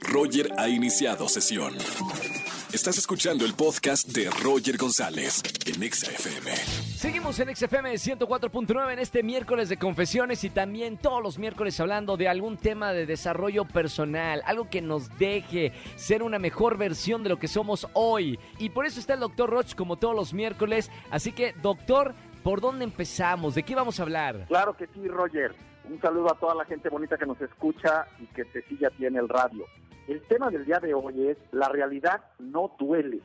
Roger ha iniciado sesión. Estás escuchando el podcast de Roger González en XFM. Seguimos en XFM 104.9 en este miércoles de confesiones y también todos los miércoles hablando de algún tema de desarrollo personal, algo que nos deje ser una mejor versión de lo que somos hoy. Y por eso está el doctor Roch como todos los miércoles. Así que, doctor, ¿por dónde empezamos? ¿De qué vamos a hablar? Claro que sí, Roger. Un saludo a toda la gente bonita que nos escucha y que te sigue aquí en el radio. El tema del día de hoy es la realidad no duele.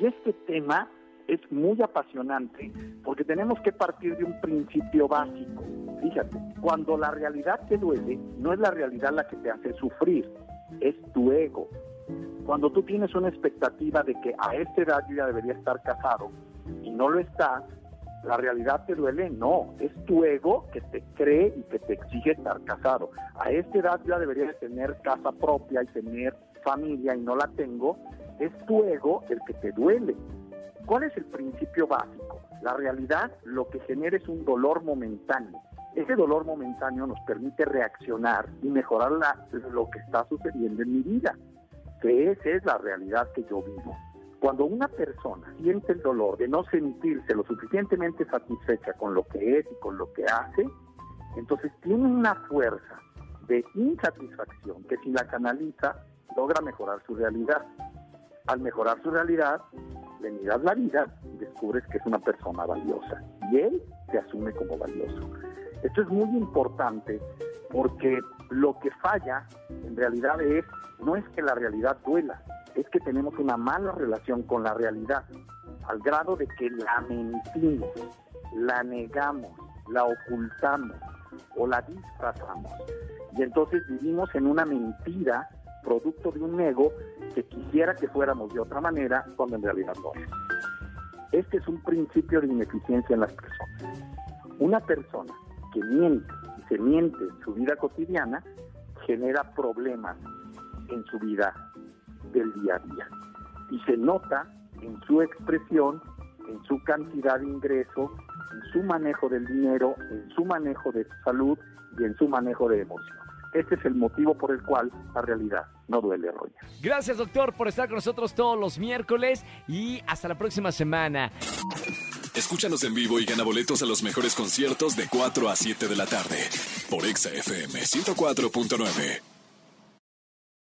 Y este tema es muy apasionante porque tenemos que partir de un principio básico. Fíjate, cuando la realidad te duele, no es la realidad la que te hace sufrir, es tu ego. Cuando tú tienes una expectativa de que a esta edad yo ya debería estar casado y no lo estás, la realidad te duele, no, es tu ego que te cree y que te exige estar casado. A esta edad ya debería tener casa propia y tener familia y no la tengo, es tu ego el que te duele. ¿Cuál es el principio básico? La realidad lo que genera es un dolor momentáneo. Ese dolor momentáneo nos permite reaccionar y mejorar lo que está sucediendo en mi vida, que esa es la realidad que yo vivo. Cuando una persona siente el dolor de no sentirse lo suficientemente satisfecha con lo que es y con lo que hace, entonces tiene una fuerza de insatisfacción que si la canaliza logra mejorar su realidad. Al mejorar su realidad, le miras la vida y descubres que es una persona valiosa y él se asume como valioso. Esto es muy importante porque lo que falla en realidad es no es que la realidad duela, es que tenemos una mala relación con la realidad, al grado de que la mentimos, la negamos, la ocultamos o la disfrazamos. Y entonces vivimos en una mentira producto de un ego que quisiera que fuéramos de otra manera cuando en realidad no es. Este es un principio de ineficiencia en las personas. Una persona que miente y se miente en su vida cotidiana genera problemas en su vida del día a día. Y se nota en su expresión, en su cantidad de ingreso, en su manejo del dinero, en su manejo de salud y en su manejo de emoción. Este es el motivo por el cual la realidad no duele, Roger. Gracias, doctor, por estar con nosotros todos los miércoles y hasta la próxima semana. Escúchanos en vivo y gana boletos a los mejores conciertos de 4 a 7 de la tarde por Exa FM 104.9.